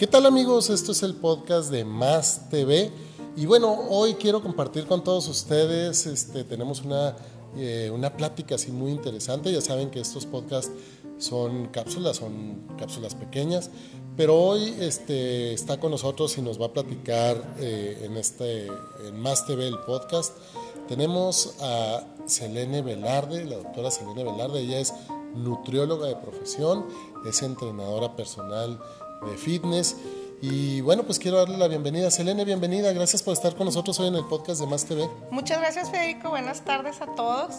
¿Qué tal amigos? Esto es el podcast de Más TV y bueno, hoy quiero compartir con todos ustedes, este, tenemos una, eh, una plática así muy interesante, ya saben que estos podcasts son cápsulas, son cápsulas pequeñas, pero hoy este, está con nosotros y nos va a platicar eh, en, este, en Más TV el podcast. Tenemos a Selene Velarde, la doctora Selene Velarde, ella es nutrióloga de profesión, es entrenadora personal de fitness. Y bueno, pues quiero darle la bienvenida. Selene, bienvenida. Gracias por estar con nosotros hoy en el podcast de Más TV. Muchas gracias, Federico. Buenas tardes a todos.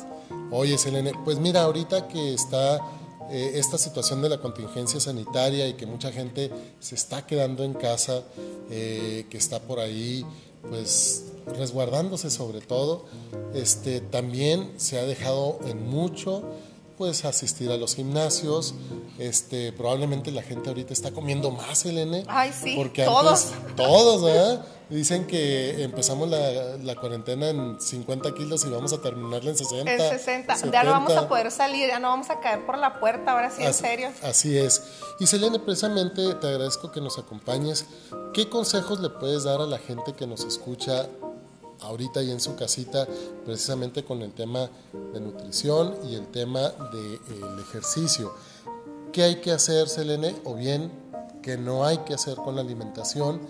Oye, Selene, pues mira, ahorita que está eh, esta situación de la contingencia sanitaria y que mucha gente se está quedando en casa, eh, que está por ahí, pues resguardándose sobre todo, este, también se ha dejado en mucho pues asistir a los gimnasios. Este, probablemente la gente ahorita está comiendo más, Elene. Ay, sí, porque todos. todos, ¿verdad? Dicen que empezamos la, la, cuarentena en 50 kilos y vamos a terminarla en 60. En 60. Ya no vamos a poder salir, ya no vamos a caer por la puerta, ahora sí, en serio. Así es. Y Selene, precisamente te agradezco que nos acompañes. ¿Qué consejos le puedes dar a la gente que nos escucha ahorita y en su casita precisamente con el tema de nutrición y el tema del de, ejercicio. ¿Qué hay que hacer, Selene? O bien, ¿qué no hay que hacer con la alimentación?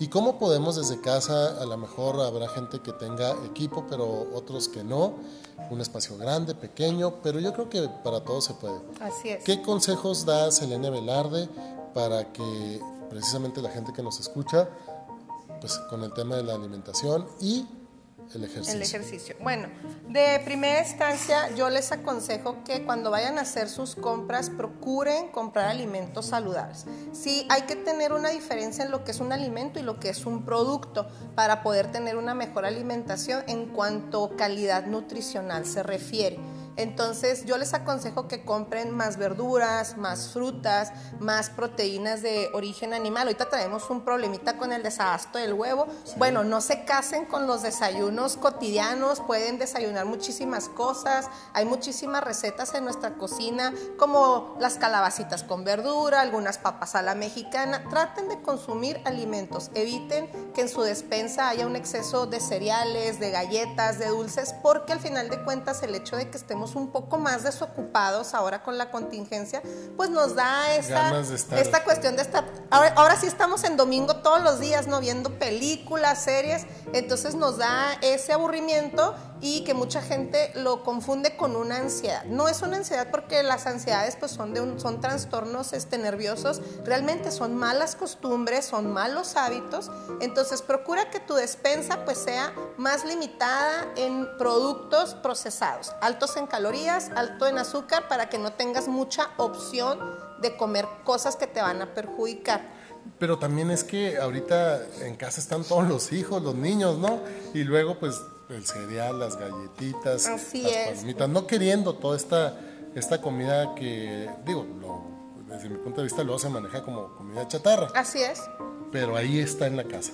¿Y cómo podemos desde casa, a lo mejor habrá gente que tenga equipo, pero otros que no, un espacio grande, pequeño, pero yo creo que para todos se puede. Así es. ¿Qué consejos da Selene Velarde para que precisamente la gente que nos escucha pues con el tema de la alimentación y el ejercicio. El ejercicio. Bueno, de primera instancia yo les aconsejo que cuando vayan a hacer sus compras procuren comprar alimentos saludables. Sí, hay que tener una diferencia en lo que es un alimento y lo que es un producto para poder tener una mejor alimentación en cuanto calidad nutricional se refiere. Entonces yo les aconsejo que compren más verduras, más frutas, más proteínas de origen animal. Ahorita tenemos un problemita con el desabasto del huevo. Bueno, no se casen con los desayunos cotidianos, pueden desayunar muchísimas cosas. Hay muchísimas recetas en nuestra cocina, como las calabacitas con verdura, algunas papas a la mexicana. Traten de consumir alimentos, eviten que en su despensa haya un exceso de cereales, de galletas, de dulces, porque al final de cuentas el hecho de que estemos un poco más desocupados ahora con la contingencia, pues nos da esta, esta cuestión de estar, ahora, ahora sí estamos en domingo todos los días, ¿no? Viendo películas, series, entonces nos da ese aburrimiento y que mucha gente lo confunde con una ansiedad. No es una ansiedad porque las ansiedades pues son, de un, son trastornos este, nerviosos, realmente son malas costumbres, son malos hábitos, entonces procura que tu despensa pues sea más limitada en productos procesados, altos en calorías, alto en azúcar, para que no tengas mucha opción de comer cosas que te van a perjudicar. Pero también es que ahorita en casa están todos los hijos, los niños, ¿no? Y luego pues el cereal, las galletitas, Así las es. palomitas, no queriendo toda esta, esta comida que, digo, desde mi punto de vista luego se maneja como comida chatarra. Así es. Pero ahí está en la casa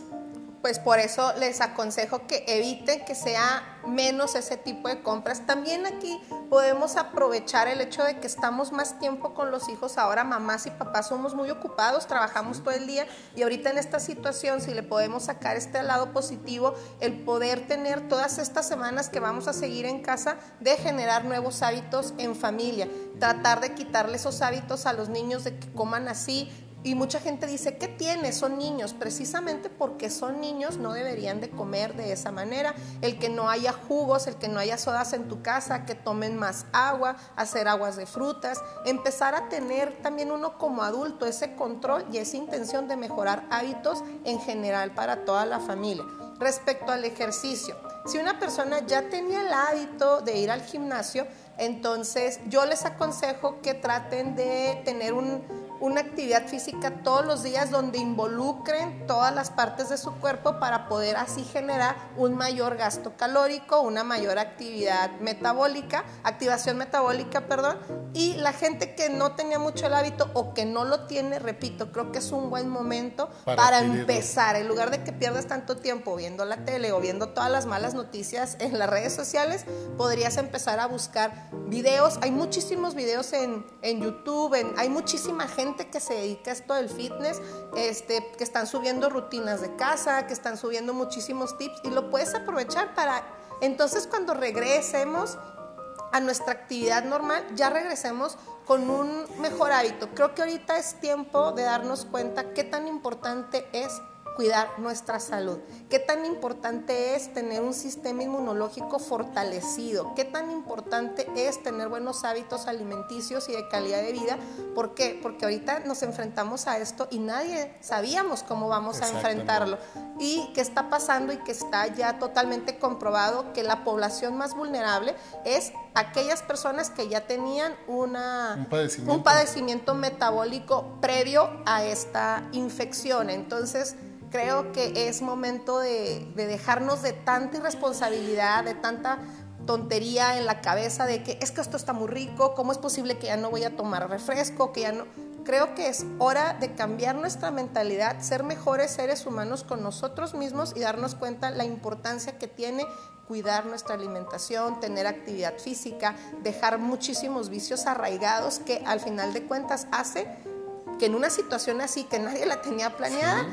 pues por eso les aconsejo que eviten que sea menos ese tipo de compras. También aquí podemos aprovechar el hecho de que estamos más tiempo con los hijos. Ahora mamás y papás somos muy ocupados, trabajamos todo el día y ahorita en esta situación, si le podemos sacar este lado positivo, el poder tener todas estas semanas que vamos a seguir en casa de generar nuevos hábitos en familia. Tratar de quitarle esos hábitos a los niños de que coman así, y mucha gente dice, ¿qué tiene? Son niños. Precisamente porque son niños no deberían de comer de esa manera. El que no haya jugos, el que no haya sodas en tu casa, que tomen más agua, hacer aguas de frutas, empezar a tener también uno como adulto ese control y esa intención de mejorar hábitos en general para toda la familia. Respecto al ejercicio, si una persona ya tenía el hábito de ir al gimnasio, entonces yo les aconsejo que traten de tener un una actividad física todos los días donde involucren todas las partes de su cuerpo para poder así generar un mayor gasto calórico, una mayor actividad metabólica, activación metabólica, perdón. Y la gente que no tenía mucho el hábito o que no lo tiene, repito, creo que es un buen momento para, para empezar. En lugar de que pierdas tanto tiempo viendo la tele o viendo todas las malas noticias en las redes sociales, podrías empezar a buscar videos. Hay muchísimos videos en, en YouTube, en, hay muchísima gente que se dedica a esto del fitness, este, que están subiendo rutinas de casa, que están subiendo muchísimos tips y lo puedes aprovechar para, entonces cuando regresemos a nuestra actividad normal, ya regresemos con un mejor hábito. Creo que ahorita es tiempo de darnos cuenta qué tan importante es cuidar nuestra salud. ¿Qué tan importante es tener un sistema inmunológico fortalecido? ¿Qué tan importante es tener buenos hábitos alimenticios y de calidad de vida? ¿Por qué? Porque ahorita nos enfrentamos a esto y nadie sabíamos cómo vamos a enfrentarlo. Y qué está pasando y que está ya totalmente comprobado que la población más vulnerable es aquellas personas que ya tenían una, un, padecimiento. un padecimiento metabólico previo a esta infección. Entonces, creo que es momento de, dejarnos de tanta irresponsabilidad, de tanta tontería en la cabeza de que es que esto está muy rico, ¿cómo es posible que ya no voy a tomar refresco, que ya no? Creo que es hora de cambiar nuestra mentalidad, ser mejores seres humanos con nosotros mismos y darnos cuenta la importancia que tiene cuidar nuestra alimentación, tener actividad física, dejar muchísimos vicios arraigados que al final de cuentas hace que en una situación así que nadie la tenía planeada,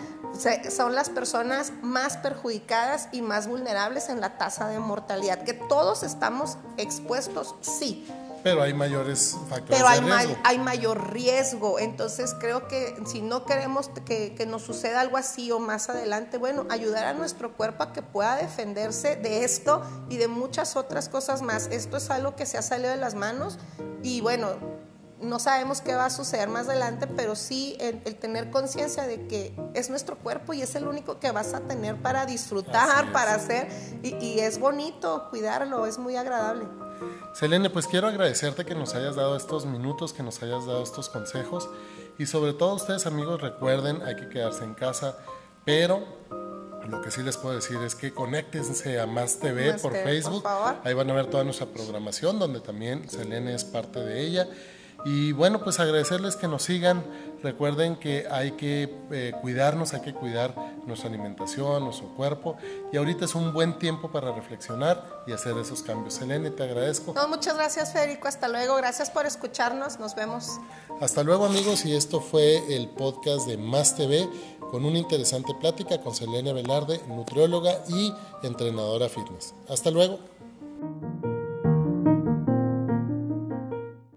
son las personas más perjudicadas y más vulnerables en la tasa de mortalidad, que todos estamos expuestos, sí. Pero hay mayores factores Pero hay, de riesgo. hay mayor riesgo. Entonces creo que si no queremos que, que, nos suceda algo así o más adelante, bueno, ayudar a nuestro cuerpo a que pueda defenderse de esto y de muchas otras cosas más. Esto es algo que se ha salido de las manos y bueno, no sabemos qué va a suceder más adelante, pero sí el, tener conciencia de que es nuestro cuerpo y es el único que vas a tener para disfrutar, para hacer, y, es bonito cuidarlo, es muy agradable. Selene, pues quiero agradecerte que nos hayas dado estos minutos, que nos hayas dado estos consejos, y sobre todo ustedes amigos recuerden, hay que quedarse en casa, pero lo que sí les puedo decir es que conéctense a Más TV por Facebook. Ahí van a ver toda nuestra programación, donde también Selene es parte de ella. Y bueno, pues agradecerles que nos sigan. Recuerden que hay que eh, cuidarnos, hay que cuidar nuestra alimentación, nuestro cuerpo. Y ahorita es un buen tiempo para reflexionar y hacer esos cambios. Selene, te agradezco. No, muchas gracias, Federico. Hasta luego. Gracias por escucharnos. Nos vemos. Hasta luego, amigos. Y esto fue el podcast de Más TV con una interesante plática con Selene Velarde, nutrióloga y entrenadora fitness. Hasta luego.